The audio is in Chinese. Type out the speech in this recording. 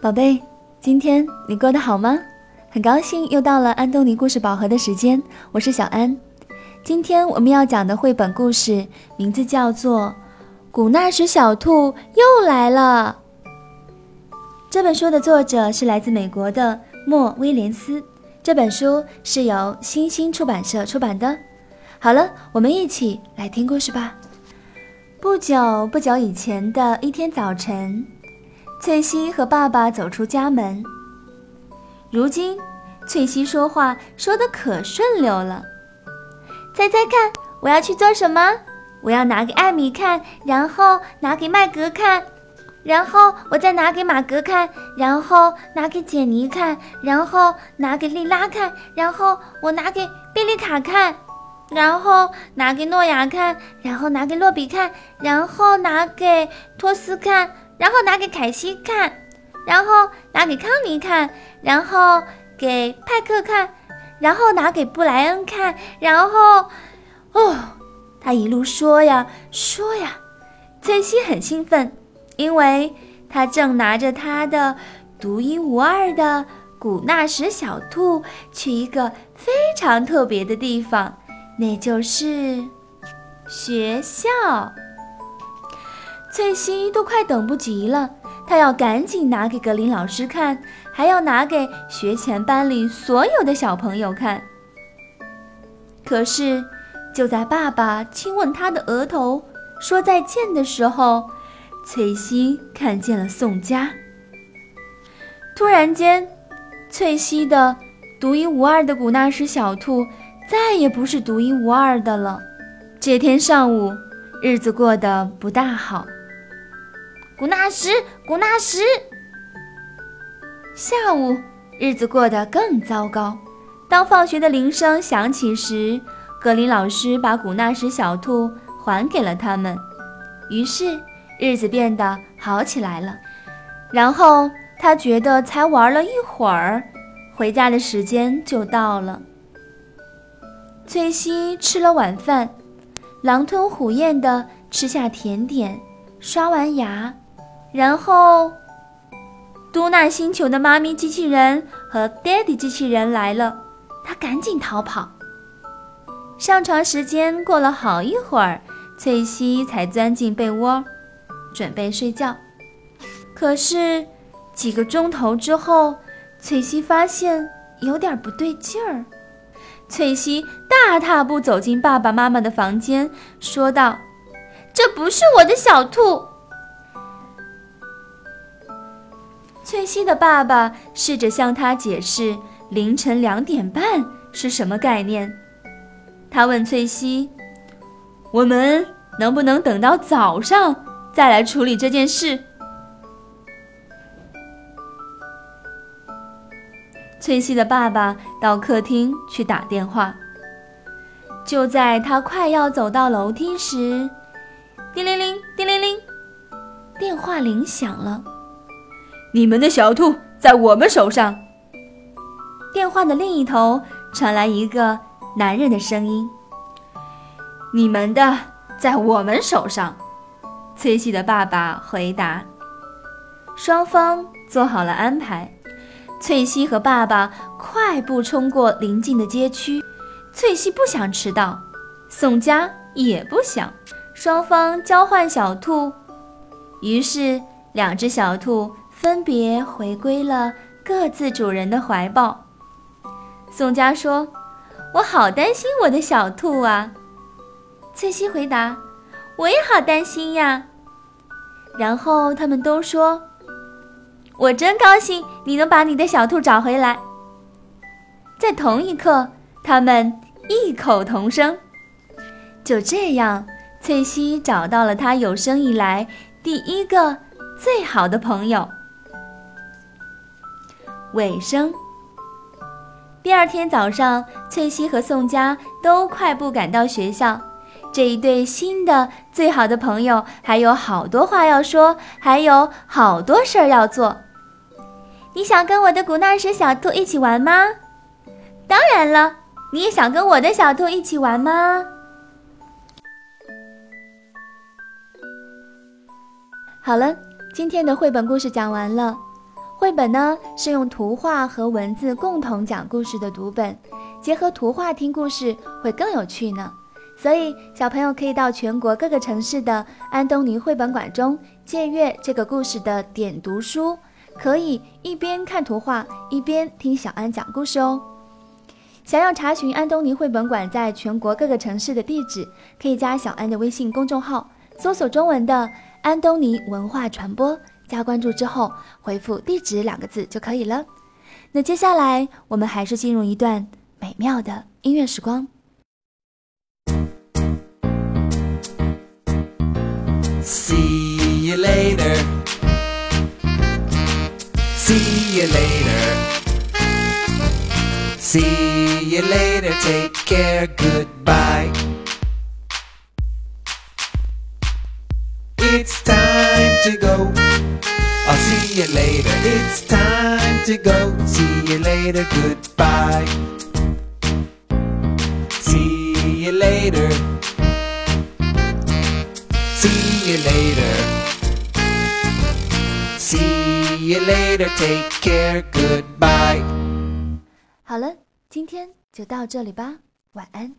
宝贝，今天你过得好吗？很高兴又到了安东尼故事宝盒的时间，我是小安。今天我们要讲的绘本故事名字叫做《古纳什小兔又来了》。这本书的作者是来自美国的莫威廉斯，这本书是由新星出版社出版的。好了，我们一起来听故事吧。不久不久以前的一天早晨。翠西和爸爸走出家门。如今，翠西说话说得可顺溜了。猜猜看，我要去做什么？我要拿给艾米看，然后拿给麦格看，然后我再拿给马格看，然后拿给简妮看，然后拿给莉拉看，然后我拿给贝利卡看，然后拿给诺亚看，然后拿给洛比看，然后拿给托斯看。然后拿给凯西看，然后拿给康妮看，然后给派克看，然后拿给布莱恩看，然后，哦，他一路说呀说呀，翠西很兴奋，因为他正拿着他的独一无二的古纳什小兔去一个非常特别的地方，那就是学校。翠西都快等不及了，她要赶紧拿给格林老师看，还要拿给学前班里所有的小朋友看。可是，就在爸爸亲吻她的额头说再见的时候，翠西看见了宋佳。突然间，翠西的独一无二的古纳什小兔再也不是独一无二的了。这天上午，日子过得不大好。古纳什，古纳什。下午，日子过得更糟糕。当放学的铃声响起时，格林老师把古纳什小兔还给了他们，于是日子变得好起来了。然后他觉得才玩了一会儿，回家的时间就到了。翠西吃了晚饭，狼吞虎咽地吃下甜点，刷完牙。然后，嘟娜星球的妈咪机器人和爹地机器人来了，他赶紧逃跑。上床时间过了好一会儿，翠西才钻进被窝，准备睡觉。可是几个钟头之后，翠西发现有点不对劲儿。翠西大踏步走进爸爸妈妈的房间，说道：“这不是我的小兔。”翠西的爸爸试着向她解释凌晨两点半是什么概念。他问翠西：“我们能不能等到早上再来处理这件事？”翠西的爸爸到客厅去打电话。就在他快要走到楼梯时，叮铃铃，叮铃铃，电话铃响了。你们的小兔在我们手上。电话的另一头传来一个男人的声音：“你们的在我们手上。”崔西的爸爸回答。双方做好了安排，翠西和爸爸快步冲过邻近的街区。翠西不想迟到，宋佳也不想。双方交换小兔，于是两只小兔。分别回归了各自主人的怀抱。宋佳说：“我好担心我的小兔啊。”翠西回答：“我也好担心呀。”然后他们都说：“我真高兴你能把你的小兔找回来。”在同一刻，他们异口同声。就这样，翠西找到了她有生以来第一个最好的朋友。尾声。第二天早上，翠西和宋佳都快步赶到学校。这一对新的最好的朋友还有好多话要说，还有好多事儿要做。你想跟我的古纳什小兔一起玩吗？当然了，你也想跟我的小兔一起玩吗？好了，今天的绘本故事讲完了。绘本呢是用图画和文字共同讲故事的读本，结合图画听故事会更有趣呢。所以小朋友可以到全国各个城市的安东尼绘本馆中借阅这个故事的点读书，可以一边看图画一边听小安讲故事哦。想要查询安东尼绘本馆在全国各个城市的地址，可以加小安的微信公众号，搜索中文的安东尼文化传播。加关注之后，回复“地址”两个字就可以了。那接下来，我们还是进入一段美妙的音乐时光。See you later. See you later. See you later. Take care. Goodbye. It's time see you later. It's time to go. See you later. Goodbye. See you later. See you later. See you later. Take care. Goodbye. 好了，今天就到这里吧，晚安。